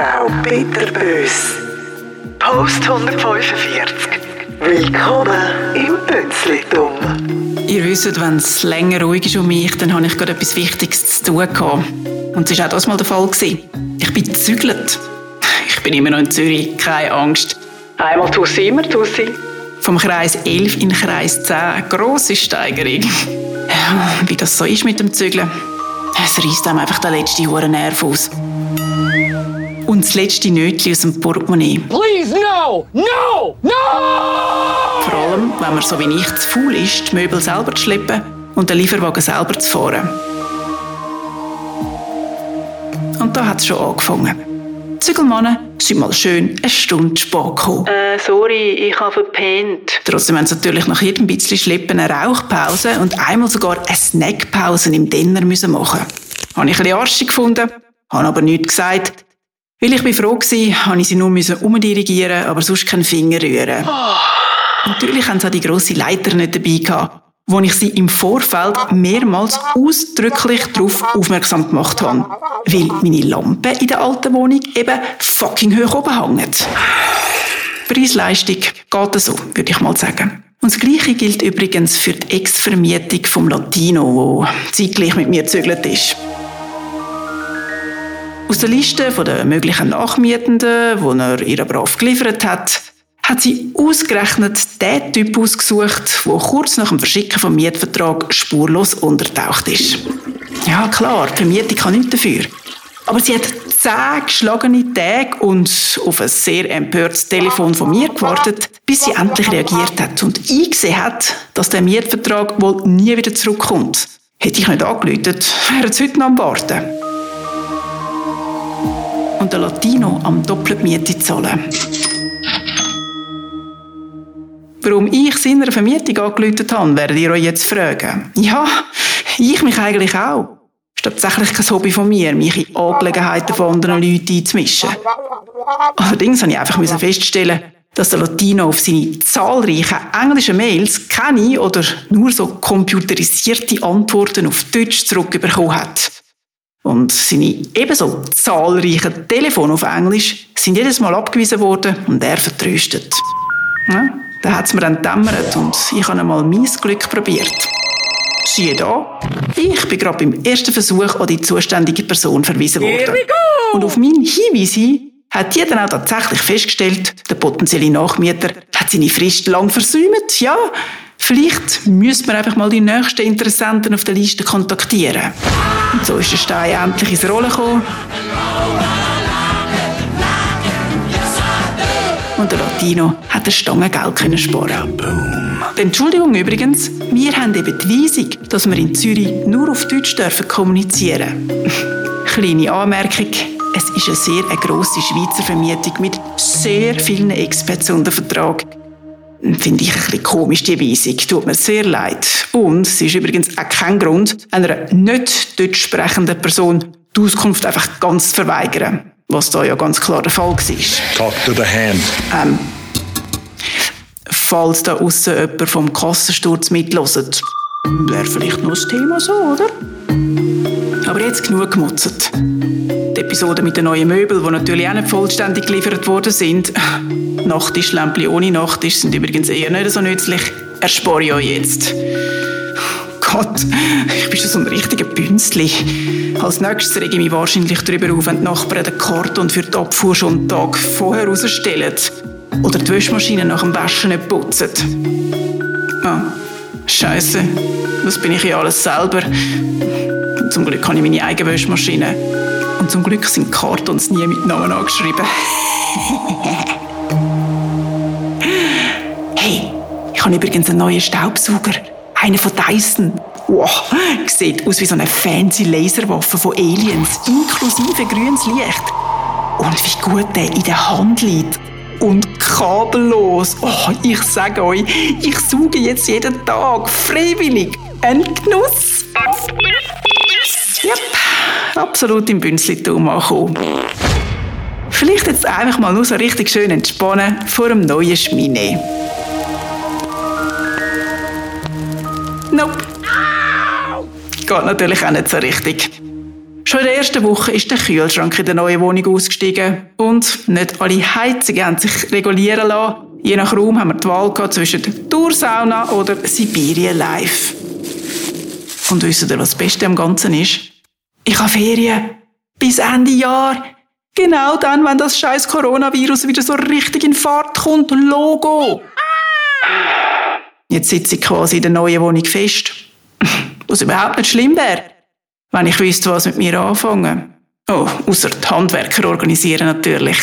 Frau Bitterbös. Post 145. Willkommen im Bünzlitum. Ihr wisst, wenn es länger ruhig ist um mich, dann habe ich gerade etwas Wichtiges zu tun gehabt. Und das war auch das mal der Fall. Gewesen. Ich bin gezügelt. Ich bin immer noch in Zürich, keine Angst. Einmal Tussi, immer Tussi. Vom Kreis 11 in Kreis 10, grosse Steigerung. Wie das so ist mit dem Zügeln. Es reißt einem einfach der letzte Nerv aus. Und das letzte Nötchen aus dem Portemonnaie. Please, no! No! No! Vor allem, wenn man so wie ich zu faul ist, die Möbel selber zu schleppen und den Lieferwagen selber zu fahren. Und da hat es schon angefangen. Die Zügelmannen sind mal schön eine Stunde spät gekommen. Äh, sorry, ich habe verpennt. Trotzdem haben sie natürlich nach jedem bisschen Schleppen eine Rauchpause und einmal sogar eine Snackpause im Dinner müssen machen. Habe ich ein bisschen arschig gefunden, habe aber nichts gesagt. Weil ich bin froh war, habe ich sie nur umdirigieren, aber sonst keinen Finger rühren. Oh. Natürlich haben sie auch die grosse Leiter nicht dabei gehabt wo ich sie im Vorfeld mehrmals ausdrücklich darauf aufmerksam gemacht habe. Weil meine Lampe in der alten Wohnung eben fucking hoch oben hängt. Preis-Leistung geht so, würde ich mal sagen. Und das Gleiche gilt übrigens für die Ex-Vermietung vom Latino, wo zeitgleich mit mir gezögert ist. Aus der Liste der möglichen Nachmietenden, die er ihr brav geliefert hat, hat sie ausgerechnet den Typ ausgesucht, der kurz nach dem Verschicken vom Mietvertrag spurlos untertaucht ist. Ja, klar, die Vermietung kann nichts dafür. Aber sie hat zehn geschlagene Tage und auf ein sehr empörtes Telefon von mir gewartet, bis sie endlich reagiert hat und eingesehen hat, dass der Mietvertrag wohl nie wieder zurückkommt. Hätte ich nicht angelötet, wäre es heute noch am Warten. Der Latino am doppelten Miete zahlen. Warum ich seiner Vermietung angelötet habe, werdet ihr euch jetzt fragen. Ja, ich mich eigentlich auch. Ist tatsächlich kein Hobby von mir, mich in Angelegenheiten von anderen Leuten einzumischen. Allerdings musste ich einfach feststellen, dass der Latino auf seine zahlreichen englischen Mails keine oder nur so computerisierte Antworten auf Deutsch zurückbekommen hat. Und seine ebenso zahlreichen Telefone auf Englisch sind jedes Mal abgewiesen worden und er vertröstet. Ja? Da hat es mir dann dämmert und ich habe einmal mein Glück probiert. Siehe da, ich bin gerade beim ersten Versuch an die zuständige Person verwiesen worden. Und auf meinen Hinweis hin hat die dann auch tatsächlich festgestellt, der potenzielle Nachmieter hat seine Frist lang versäumt. Ja, vielleicht müsste man einfach mal die nächsten Interessenten auf der Liste kontaktieren. Und so ist der Stein endlich ins Rollen gekommen. und der Latino hat eine Stange Geld können sparen. Boom. Entschuldigung übrigens, wir haben eben die Weisung, dass wir in Zürich nur auf Deutsch dürfen kommunizieren. Kleine Anmerkung. Es ist eine sehr eine grosse Schweizer Vermietung mit sehr vielen Experts unter Vertrag. Finde ich ein bisschen komisch, die Weisung. Tut mir sehr leid. Und es ist übrigens auch kein Grund, einer nicht deutsch sprechenden Person die Auskunft einfach ganz zu verweigern was da ja ganz klar der Fall war. Talk to the hand. Ähm, falls da außen jemand vom Kassensturz mithört, wäre vielleicht noch das Thema so, oder? Jetzt genug gemutzt. Die Episode mit den neuen Möbeln, die natürlich auch nicht vollständig geliefert worden sind. Nachttischlämpchen ohne Nachttisch sind übrigens eher nicht so nützlich. Erspare ich euch jetzt. Gott, ich bin schon so ein richtiger Bünzli. Als nächstes rege ich mich wahrscheinlich darüber auf, wenn die Nachbarn den Karton für die Abfuhr schon einen Tag vorher rausstellen. Oder die Wäschmaschine nach dem Waschen nicht putzen. Ah, Scheiße, das bin ich ja alles selber. Zum Glück habe ich meine eigene Wäschmaschine. Und zum Glück sind Kartons nie mit Namen angeschrieben. hey, ich habe übrigens einen neuen Staubsauger. Einer von Dyson. Wow, sieht aus wie so eine fancy Laserwaffe von Aliens, inklusive grünes Licht. Und wie gut der in der Hand liegt. Und kabellos. Oh, ich sage euch, ich suche jetzt jeden Tag freiwillig ein Genuss. Yep, absolut im Bünzlitum angekommen. Vielleicht jetzt einfach mal nur so richtig schön entspannen vor einem neuen Schmine. Nope. Geht natürlich auch nicht so richtig. Schon in der ersten Woche ist der Kühlschrank in der neuen Wohnung ausgestiegen. Und nicht alle Heizungen haben sich regulieren lassen. Je nach Raum haben wir die Wahl gehabt zwischen Toursauna oder Sibirien Live. Und wisst ihr, was das Beste am Ganzen ist? Ich habe Ferien. Bis Ende Jahr. Genau dann, wenn das scheiß Coronavirus wieder so richtig in Fahrt kommt. Logo. Jetzt sitze ich quasi in der neuen Wohnung fest. Was überhaupt nicht schlimm wäre, wenn ich wüsste, was mit mir anfangen. Oh, außer die Handwerker organisieren natürlich.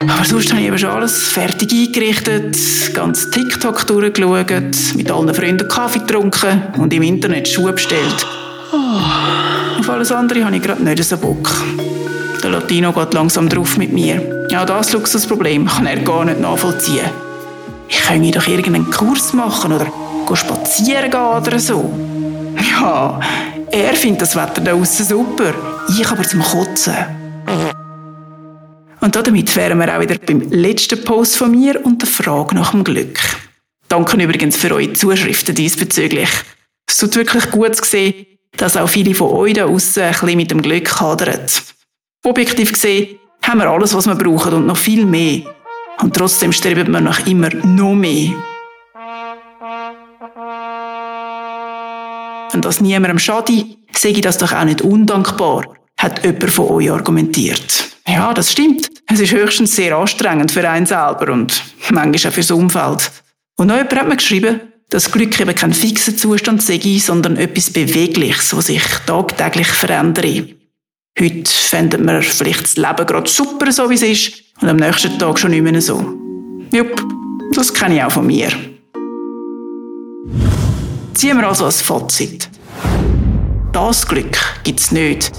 Aber sonst habe ich eben schon alles fertig eingerichtet, ganz TikTok durchgeschaut, mit allen Freunden Kaffee getrunken und im Internet Schuhe bestellt. Oh, auf alles andere habe ich gerade nicht so Bock. Der Latino geht langsam drauf mit mir. Ja, das Luxusproblem kann er gar nicht nachvollziehen. Ich könnte doch irgendeinen Kurs machen oder spazieren gehen oder so. Ja, er findet das Wetter da außen super, ich aber zum Kotzen. Und damit wären wir auch wieder beim letzten Post von mir und der Frage nach dem Glück. Danke übrigens für eure Zuschriften diesbezüglich. Es tut wirklich gut zu sehen, dass auch viele von euch da außen ein bisschen mit dem Glück hadern. Objektiv gesehen haben wir alles, was wir brauchen und noch viel mehr. Und trotzdem streben wir nach immer noch mehr. Wenn das niemandem schadet, sage ich das doch auch nicht undankbar, hat jemand von euch argumentiert. Ja, das stimmt. Es ist höchstens sehr anstrengend für einen selber und manchmal auch fürs Umfeld. Und noch jemand hat mir geschrieben, dass Glück eben kein fixer Zustand sei, sondern etwas Bewegliches, was sich tagtäglich verändert. Heute fändet man vielleicht das Leben gerade super, so wie es ist, und am nächsten Tag schon nicht mehr so. Jupp, das kenne ich auch von mir. Ziehen wir also als Fazit. Das Glück gibt es nicht.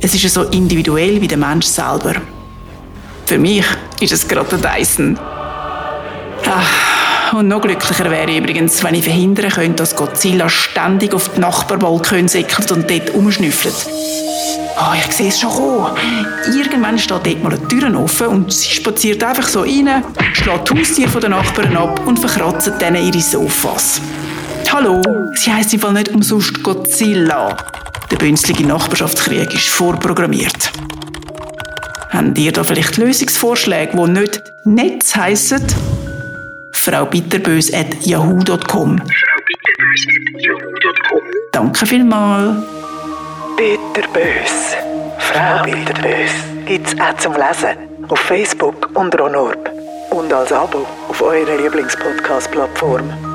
Es ist so individuell wie der Mensch selber. Für mich ist es gerade der Dyson. Ach, und noch glücklicher wäre ich übrigens, wenn ich verhindern könnte, dass Godzilla ständig auf die Nachbarbalkon säckelt und dort umschnüffelt. Oh, ich sehe es schon kommen. Irgendwann steht dort mal eine Tür offen und sie spaziert einfach so rein, schlägt die Haustiere den Nachbarn ab und verkratzt denen ihre Sofas. Hallo, sie heisst im Fall nicht umsonst Godzilla. Der bünzlige Nachbarschaftskrieg ist vorprogrammiert. Habt ihr da vielleicht Lösungsvorschläge, die nicht Netz heissen? Frau Bitterbös at yahoo.com. Danke vielmals. Bitterbös. Frau Bitterbös. Gibt's auch zum Lesen auf Facebook und Ronorb. Und als Abo auf eurer Lieblingspodcast-Plattform.